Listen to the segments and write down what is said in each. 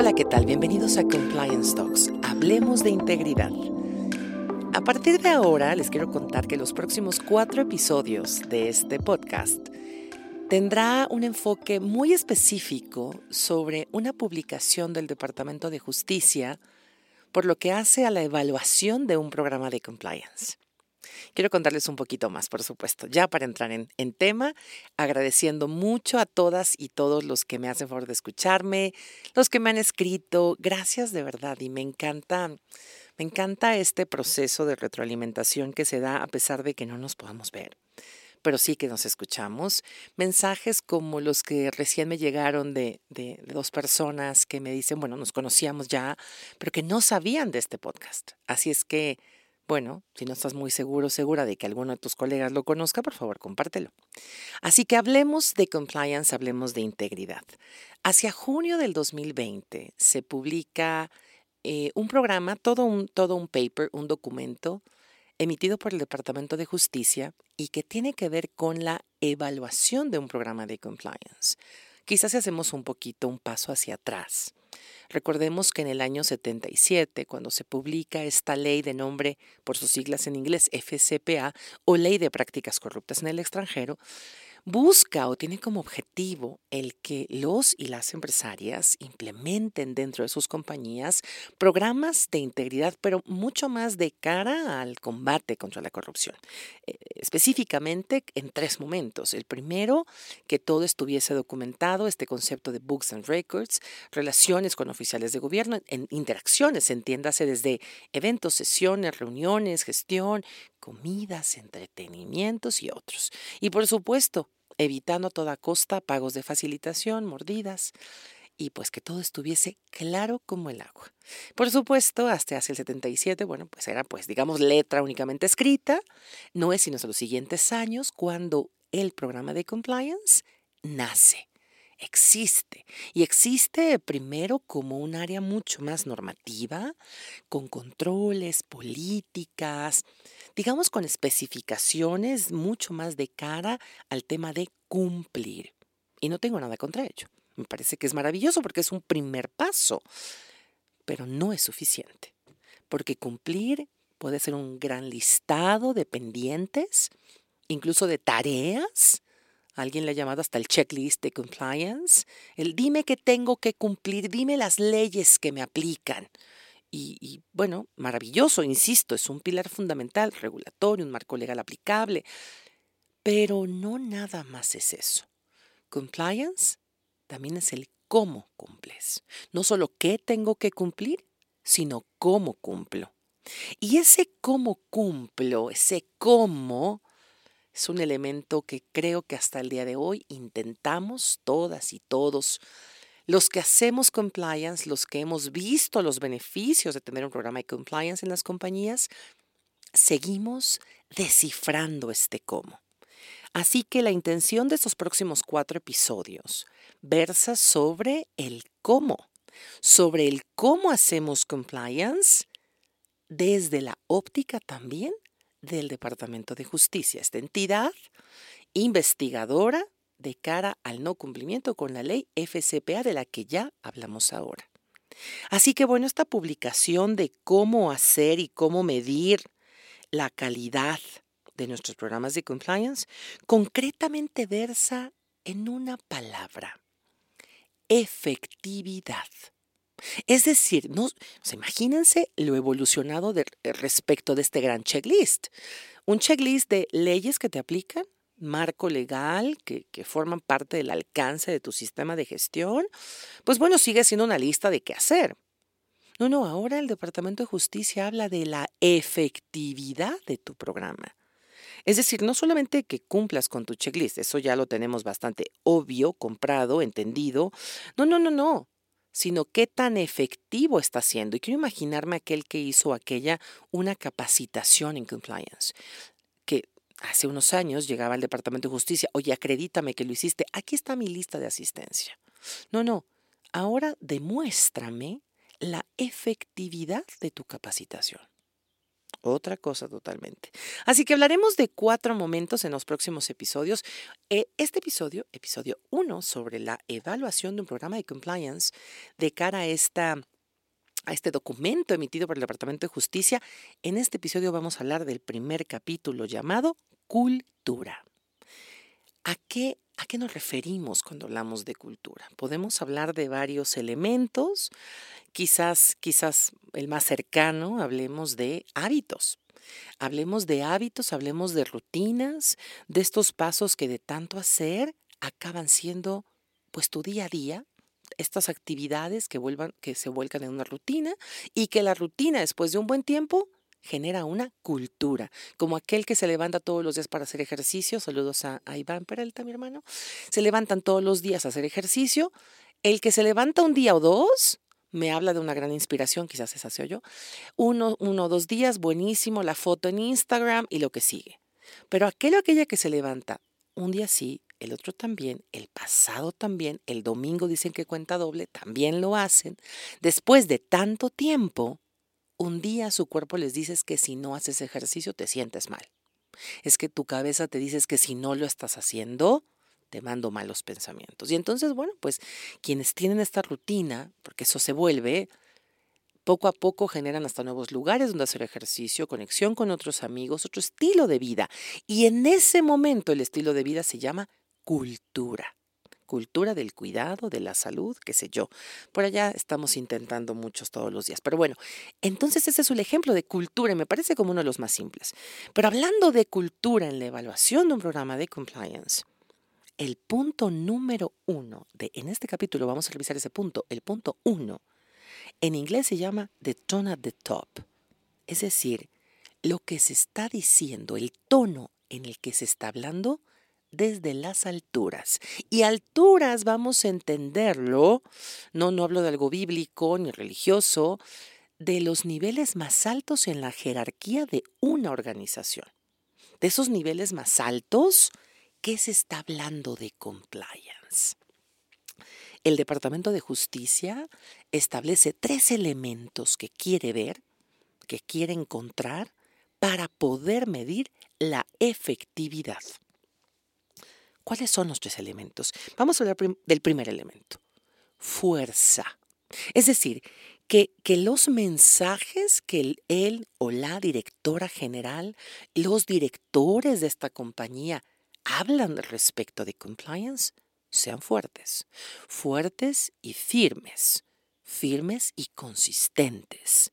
Hola, ¿qué tal? Bienvenidos a Compliance Talks. Hablemos de integridad. A partir de ahora les quiero contar que los próximos cuatro episodios de este podcast tendrá un enfoque muy específico sobre una publicación del Departamento de Justicia por lo que hace a la evaluación de un programa de compliance. Quiero contarles un poquito más, por supuesto, ya para entrar en, tema, agradeciendo mucho a todas y todos los que me hacen favor de escucharme, los que me han escrito, gracias de verdad y me encanta. Me encanta este proceso de retroalimentación que se da a pesar de que no nos podamos ver pero sí que nos escuchamos. Mensajes como los que recién me llegaron de, de, dos personas que me dicen, bueno, nos conocíamos ya, pero que no sabían de este podcast. Así es que bueno, si no estás muy seguro, segura de que alguno de tus colegas lo conozca, por favor, compártelo. Así que hablemos de compliance, hablemos de integridad. Hacia junio del 2020 se publica eh, un programa, todo un, todo un paper, un documento emitido por el Departamento de Justicia y que tiene que ver con la evaluación de un programa de compliance. Quizás si hacemos un poquito un paso hacia atrás. Recordemos que en el año 77, cuando se publica esta ley de nombre por sus siglas en inglés FCPA o Ley de Prácticas Corruptas en el extranjero, busca o tiene como objetivo el que los y las empresarias implementen dentro de sus compañías programas de integridad, pero mucho más de cara al combate contra la corrupción. Eh, específicamente en tres momentos. El primero, que todo estuviese documentado, este concepto de books and records, relaciones con oficiales de gobierno, en interacciones, entiéndase desde eventos, sesiones, reuniones, gestión, comidas, entretenimientos y otros. Y por supuesto, evitando a toda costa pagos de facilitación, mordidas, y pues que todo estuviese claro como el agua. Por supuesto, hasta hace el 77, bueno, pues era pues digamos letra únicamente escrita, no es sino hasta los siguientes años cuando el programa de compliance nace, existe, y existe primero como un área mucho más normativa, con controles, políticas, digamos con especificaciones mucho más de cara al tema de cumplir. Y no tengo nada contra ello. Me parece que es maravilloso porque es un primer paso, pero no es suficiente, porque cumplir puede ser un gran listado de pendientes, incluso de tareas. Alguien le ha llamado hasta el checklist de compliance. El dime que tengo que cumplir, dime las leyes que me aplican. Y, y, bueno, maravilloso, insisto, es un pilar fundamental, regulatorio, un marco legal aplicable. Pero no nada más es eso. Compliance también es el cómo cumples. No solo qué tengo que cumplir, sino cómo cumplo. Y ese cómo cumplo, ese cómo, es un elemento que creo que hasta el día de hoy intentamos todas y todos, los que hacemos compliance, los que hemos visto los beneficios de tener un programa de compliance en las compañías, seguimos descifrando este cómo. Así que la intención de estos próximos cuatro episodios versa sobre el cómo, sobre el cómo hacemos compliance desde la óptica también del Departamento de Justicia, esta entidad investigadora de cara al no cumplimiento con la ley FCPA de la que ya hablamos ahora. Así que bueno, esta publicación de cómo hacer y cómo medir la calidad de nuestros programas de compliance concretamente versa en una palabra, efectividad. Es decir, no, imagínense lo evolucionado eh, respecto de este gran checklist. Un checklist de leyes que te aplican, marco legal que, que, forman parte del alcance de tu sistema de gestión, pues bueno, sigue siendo una lista de qué hacer. No, no, ahora el Departamento de Justicia habla de la efectividad de tu programa. Es decir, no solamente que cumplas con tu checklist, eso ya lo tenemos bastante obvio, comprado, entendido. No, no, no, no sino qué tan efectivo está siendo. Y quiero imaginarme aquel que hizo aquella una capacitación en compliance, que hace unos años llegaba al Departamento de Justicia, oye, acredítame que lo hiciste, aquí está mi lista de asistencia. No, no, ahora demuéstrame la efectividad de tu capacitación. Otra cosa totalmente. Así que hablaremos de cuatro momentos en los próximos episodios. Eh, este episodio, episodio 1, sobre la evaluación de un programa de compliance de cara a esta a este documento emitido por el Departamento de Justicia. En este episodio vamos a hablar del primer capítulo llamado Cultura. ¿A qué, ¿A qué nos referimos cuando hablamos de cultura? Podemos hablar de varios elementos, quizás, quizás el más cercano, hablemos de hábitos. Hablemos de hábitos, hablemos de rutinas, de estos pasos que de tanto hacer acaban siendo pues tu día a día, estas actividades que, vuelvan, que se vuelcan en una rutina y que la rutina después de un buen tiempo genera una cultura, como aquel que se levanta todos los días para hacer ejercicio, saludos a, a Iván Peralta, mi hermano, se levantan todos los días a hacer ejercicio, el que se levanta un día o dos, me habla de una gran inspiración, quizás esa sea yo, uno, uno o dos días, buenísimo, la foto en Instagram y lo que sigue. Pero aquel o aquella que se levanta un día sí, el otro también, el pasado también, el domingo dicen que cuenta doble, también lo hacen. Después de tanto tiempo, un día su cuerpo les dices que si no haces ejercicio te sientes mal. Es que tu cabeza te dices que si no lo estás haciendo, te mando malos pensamientos. Y entonces, bueno, pues quienes tienen esta rutina, porque eso se vuelve, poco a poco generan hasta nuevos lugares donde hacer ejercicio, conexión con otros amigos, otro estilo de vida. Y en ese momento el estilo de vida se llama cultura. Cultura del cuidado, de la salud, qué sé yo. Por allá estamos intentando muchos todos los días. Pero bueno, entonces ese es el ejemplo de cultura y me parece como uno de los más simples. Pero hablando de cultura en la evaluación de un programa de compliance, el punto número uno de, en este capítulo vamos a revisar ese punto, el punto uno, en inglés se llama the tone at the top. Es decir, lo que se está diciendo, el tono en el que se está hablando, desde las alturas. Y alturas vamos a entenderlo, no, no hablo de algo bíblico ni religioso, de los niveles más altos en la jerarquía de una organización. De esos niveles más altos, ¿qué se está hablando de compliance? El Departamento de Justicia establece tres elementos que quiere ver, que quiere encontrar para poder medir la efectividad. ¿Cuáles son los tres elementos? Vamos a hablar del primer elemento, fuerza. Es decir, que, que, los mensajes que él o la directora general, los directores de esta compañía hablan respecto de compliance, sean fuertes, fuertes y firmes, firmes y consistentes.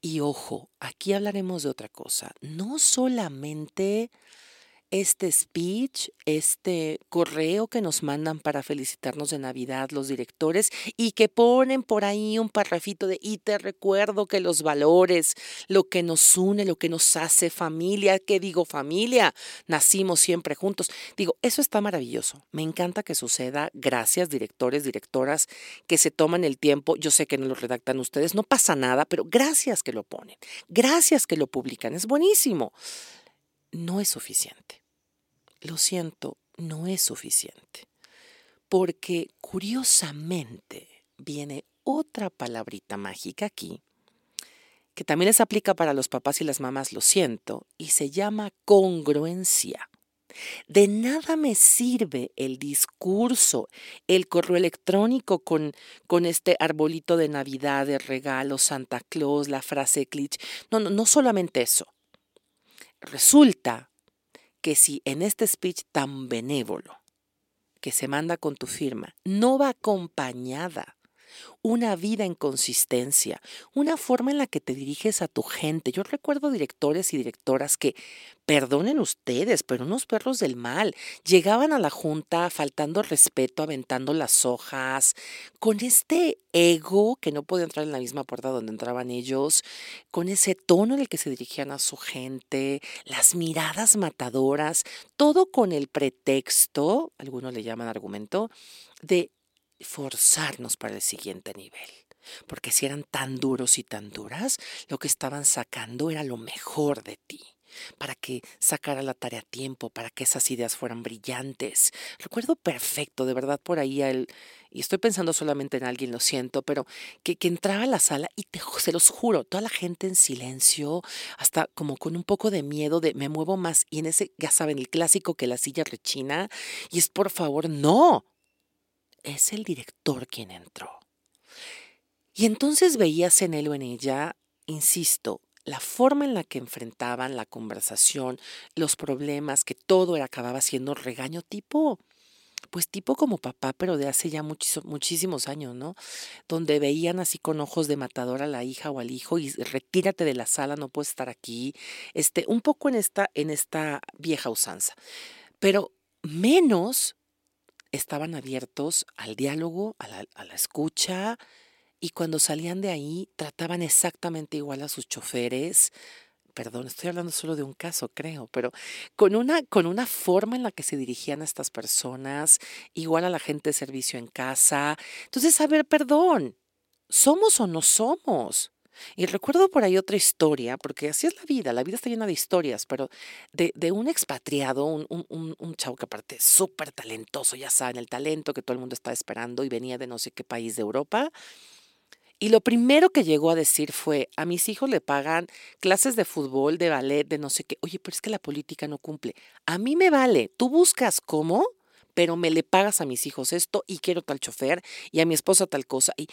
Y ojo, aquí hablaremos de otra cosa, no solamente este speech, este correo que nos mandan para felicitarnos de Navidad los directores y que ponen por ahí un parrafito de y te recuerdo que los valores, lo que nos une, lo que nos hace familia, ¿qué digo familia? Nacimos siempre juntos. Digo, eso está maravilloso. Me encanta que suceda. Gracias directores, directoras que se toman el tiempo. Yo sé que no lo redactan ustedes, no pasa nada, pero gracias que lo ponen. Gracias que lo publican. Es buenísimo. No es suficiente lo siento, no es suficiente. Porque curiosamente viene otra palabrita mágica aquí, que también les aplica para los papás y las mamás, lo siento, y se llama congruencia. De nada me sirve el discurso, el correo electrónico con, con este arbolito de Navidad, de regalo, Santa Claus, la frase cliché. No, no, no solamente eso. Resulta que si en este speech tan benévolo que se manda con tu firma no va acompañada una vida en consistencia, una forma en la que te diriges a tu gente. Yo recuerdo directores y directoras que, perdonen ustedes, pero unos perros del mal, llegaban a la junta faltando respeto, aventando las hojas, con este ego que no podía entrar en la misma puerta donde entraban ellos, con ese tono en el que se dirigían a su gente, las miradas matadoras, todo con el pretexto, algunos le llaman argumento, de forzarnos para el siguiente nivel. Porque si eran tan duros y tan duras, lo que estaban sacando era lo mejor de ti. para que sacara la tarea a tiempo, para que esas ideas fueran brillantes. Recuerdo perfecto, de verdad, por ahí él, y estoy pensando solamente en alguien, lo siento, pero que, que entraba a la sala y te, se los juro, toda la gente en silencio, hasta como con un poco de miedo de me muevo más, y en ese, ya saben, el clásico que la silla rechina, y es por favor, no, es el director quien entró. Y entonces veías en él o en ella, insisto, la forma en la que enfrentaban la conversación, los problemas, que todo acababa siendo regaño tipo, pues tipo como papá, pero de hace ya muchísimos años, ¿no? Donde veían así con ojos de matador a la hija o al hijo y retírate de la sala, no puedes estar aquí, este, un poco en esta, en esta vieja usanza. Pero menos estaban abiertos al diálogo, a la, escucha, y cuando salían de ahí trataban exactamente igual a sus choferes. Perdón, estoy hablando solo de un caso, creo, pero con una, con una forma en la que se dirigían a estas personas, igual a la gente de servicio en casa. Entonces, a ver, perdón, ¿somos o no somos? Y recuerdo por ahí otra historia, porque así es la vida, la vida está llena de historias, pero de, de un expatriado, un, un, un, chavo que aparte súper talentoso, ya saben, el talento que todo el mundo está esperando y venía de no sé qué país de Europa, y lo primero que llegó a decir fue, a mis hijos le pagan clases de fútbol, de ballet, de no sé qué. Oye, pero es que la política no cumple. A mí me vale. Tú buscas cómo, pero me le pagas a mis hijos esto y quiero tal chofer y a mi esposa tal cosa. Y,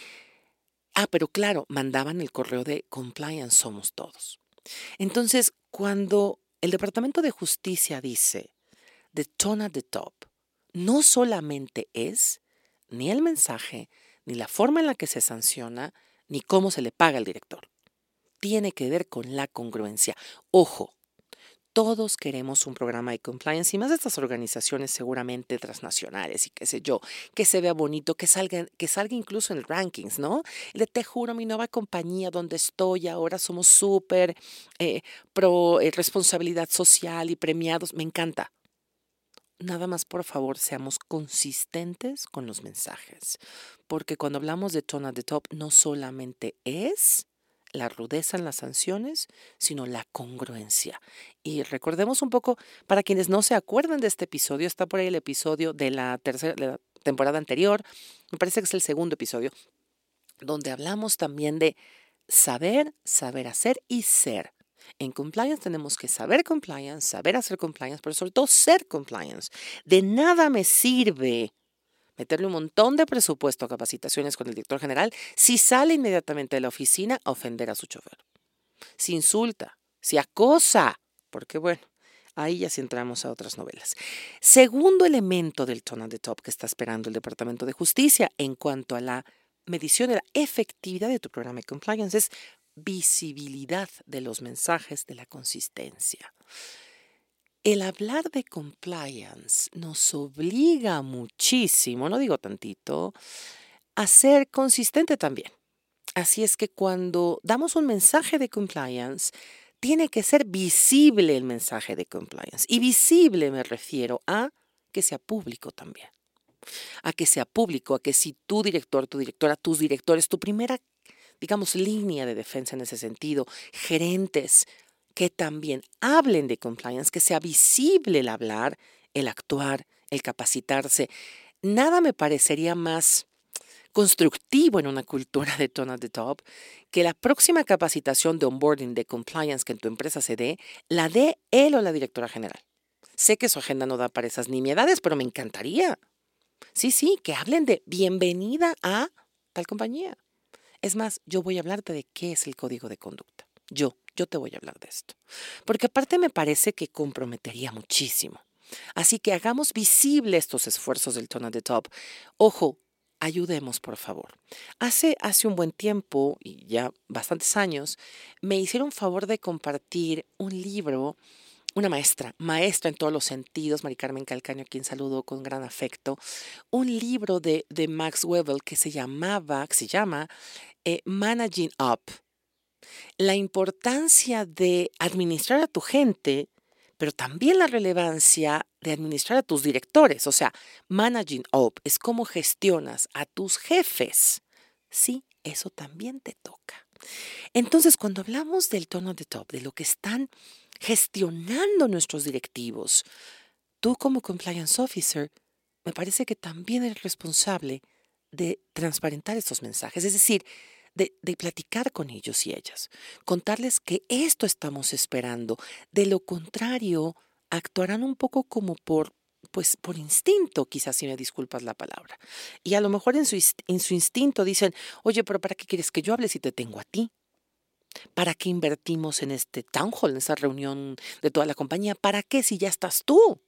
ah, pero claro, mandaban el correo de compliance somos todos. Entonces, cuando el Departamento de Justicia dice the tone at the top, no solamente es ni el mensaje, ni la forma en la que se sanciona, ni cómo se le paga al director. Tiene que ver con la congruencia. Ojo, todos queremos un programa de compliance y más de estas organizaciones seguramente transnacionales y qué sé yo, que se vea bonito, que salga, que salga incluso en el rankings, ¿no? Le te juro, mi nueva compañía donde estoy ahora somos súper eh, pro eh, responsabilidad social y premiados, me encanta nada más por favor seamos consistentes con los mensajes, porque cuando hablamos de tone at the top no solamente es la rudeza en las sanciones, sino la congruencia. Y recordemos un poco, para quienes no se acuerdan de este episodio, está por ahí el episodio de la tercera temporada anterior, me parece que es el segundo episodio, donde hablamos también de saber, saber hacer y ser. En compliance tenemos que saber compliance, saber hacer compliance, pero sobre todo ser compliance. De nada me sirve meterle un montón de presupuesto a capacitaciones con el director general si sale inmediatamente de la oficina a ofender a su chofer. Si insulta, si acosa, porque bueno, ahí ya sí entramos a otras novelas. Segundo elemento del tone at the top que está esperando el Departamento de Justicia en cuanto a la medición de la efectividad de tu programa de compliance es visibilidad de los mensajes de la consistencia. El hablar de compliance nos obliga muchísimo, no digo tantito, a ser consistente también. Así es que cuando damos un mensaje de compliance, tiene que ser visible el mensaje de compliance. Y visible me refiero a que sea público también. A que sea público, a que si tu director, tu directora, tus directores, tu primera digamos, línea de defensa en ese sentido, gerentes que también hablen de compliance, que sea visible el hablar, el actuar, el capacitarse. Nada me parecería más constructivo en una cultura de tone at the top que la próxima capacitación de onboarding de compliance que en tu empresa se dé, la dé él o la directora general. Sé que su agenda no da para esas nimiedades, pero me encantaría. Sí, sí, que hablen de bienvenida a tal compañía. Es más, yo voy a hablarte de qué es el código de conducta. Yo, yo te voy a hablar de esto. Porque aparte me parece que comprometería muchísimo. Así que hagamos visible estos esfuerzos del Tone the Top. Ojo, ayudemos, por favor. Hace, hace un buen tiempo, y ya bastantes años, me hicieron favor de compartir un libro una maestra, maestra en todos los sentidos, Mari Carmen Calcaño, a quien saludo con gran afecto, un libro de, de Max Weber que se llamaba, que se llama eh, Managing Up. La importancia de administrar a tu gente, pero también la relevancia de administrar a tus directores. O sea, Managing Up es cómo gestionas a tus jefes. Sí, eso también te toca. Entonces, cuando hablamos del tono de top, de lo que están gestionando nuestros directivos. Tú como compliance officer, me parece que también eres responsable de transparentar estos mensajes, es decir, de, de, platicar con ellos y ellas, contarles que esto estamos esperando. De lo contrario, actuarán un poco como por pues por instinto, quizás si me disculpas la palabra. Y a lo mejor en su, en su instinto dicen, oye, pero ¿para qué quieres que yo hable si te tengo a ti? ¿Para qué invertimos en este town hall, en esa reunión de toda la compañía? ¿Para qué si ya estás tú?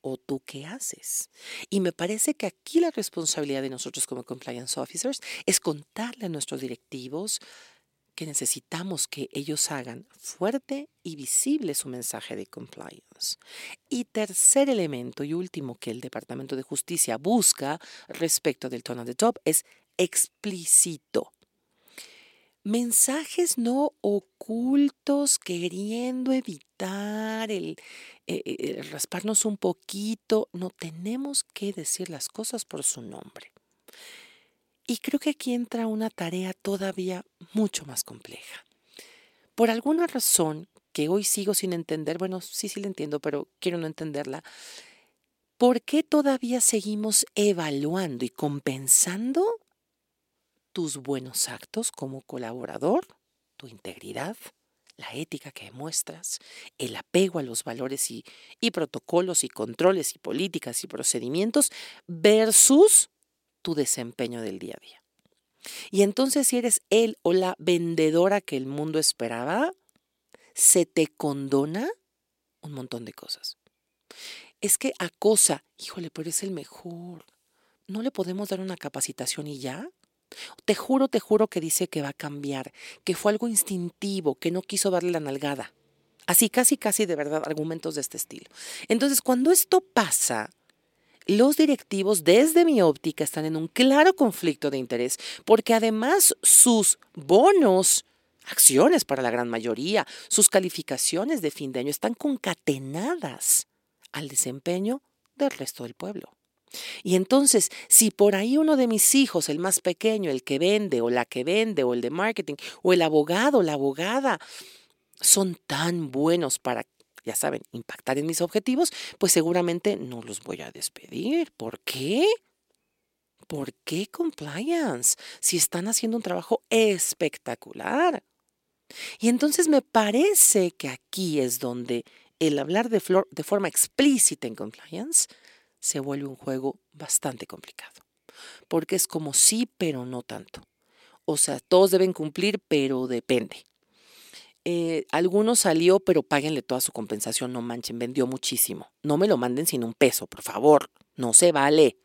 ¿O tú qué haces? Y me parece que aquí la responsabilidad de nosotros como compliance officers es contarle a nuestros directivos que necesitamos que ellos hagan fuerte y visible su mensaje de compliance. Y tercer elemento y último que el Departamento de Justicia busca respecto del tono de top es explícito. Mensajes no ocultos queriendo evitar el, eh, eh, el rasparnos un poquito. No tenemos que decir las cosas por su nombre. Y creo que aquí entra una tarea todavía mucho más compleja. Por alguna razón que hoy sigo sin entender, bueno, sí, sí la entiendo, pero quiero no entenderla, ¿por qué todavía seguimos evaluando y compensando tus buenos actos como colaborador, tu integridad, la ética que demuestras, el apego a los valores y, protocolos y controles y políticas y procedimientos versus tu desempeño del día a día. Y entonces si eres el o la vendedora que el mundo esperaba, se te condona un montón de cosas. Es que acosa, híjole, pero es el mejor. ¿No le podemos dar una capacitación y ya? Te juro, te juro que dice que va a cambiar, que fue algo instintivo, que no quiso darle la nalgada. Así, casi, casi de verdad, argumentos de este estilo. Entonces, cuando esto pasa, los directivos, desde mi óptica, están en un claro conflicto de interés porque además sus bonos, acciones para la gran mayoría, sus calificaciones de fin de año están concatenadas al desempeño del resto del pueblo. Y entonces, si por ahí uno de mis hijos, el más pequeño, el que vende o la que vende o el de marketing o el abogado o la abogada, son tan buenos para ya saben, impactar en mis objetivos, pues seguramente no los voy a despedir. ¿Por qué? ¿Por qué compliance? Si están haciendo un trabajo espectacular. Y entonces me parece que aquí es donde el hablar de, de forma explícita en compliance se vuelve un juego bastante complicado. Porque es como sí, pero no tanto. O sea, todos deben cumplir, pero depende. Eh, alguno salió, pero páguenle toda su compensación, no manchen, vendió muchísimo. No me lo manden sin un peso, por favor, no se vale.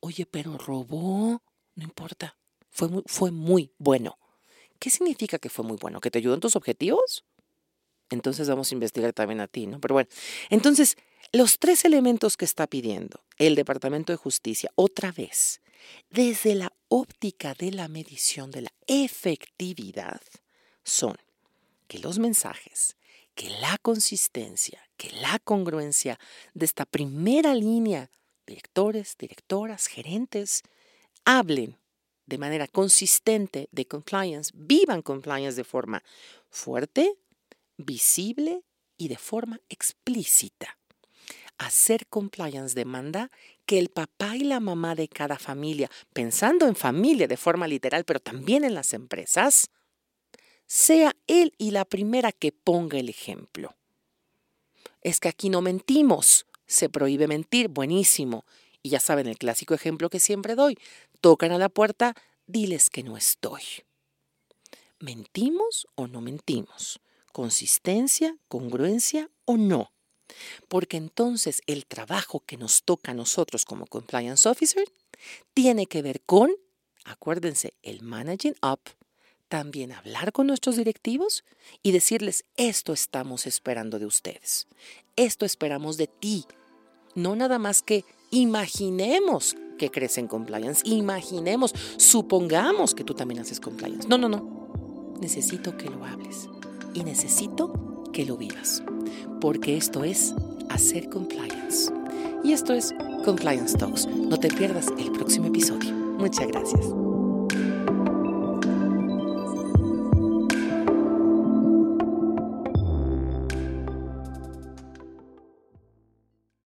Oye, pero robó, no importa, fue muy, fue muy bueno. ¿Qué significa que fue muy bueno? ¿Que te ayudó en tus objetivos? Entonces vamos a investigar también a ti, ¿no? Pero bueno, entonces, los tres elementos que está pidiendo el Departamento de Justicia, otra vez, desde la óptica de la medición de la efectividad, son que los mensajes, que la consistencia, que la congruencia de esta primera línea, directores, directoras, gerentes, hablen de manera consistente de compliance, vivan compliance de forma fuerte, visible y de forma explícita. Hacer compliance demanda que el papá y la mamá de cada familia, pensando en familia de forma literal, pero también en las empresas, sea él y la primera que ponga el ejemplo. Es que aquí no mentimos, se prohíbe mentir, buenísimo. Y ya saben el clásico ejemplo que siempre doy. Tocan a la puerta, diles que no estoy. ¿Mentimos o no mentimos? ¿Consistencia, congruencia o no? Porque entonces el trabajo que nos toca a nosotros como compliance officer tiene que ver con, acuérdense, el managing up también hablar con nuestros directivos y decirles, esto estamos esperando de ustedes, esto esperamos de ti. No nada más que imaginemos que crees en compliance, imaginemos, supongamos que tú también haces compliance. No, no, no. Necesito que lo hables y necesito que lo vivas, porque esto es hacer compliance. Y esto es Compliance Talks. No te pierdas el próximo episodio. Muchas gracias.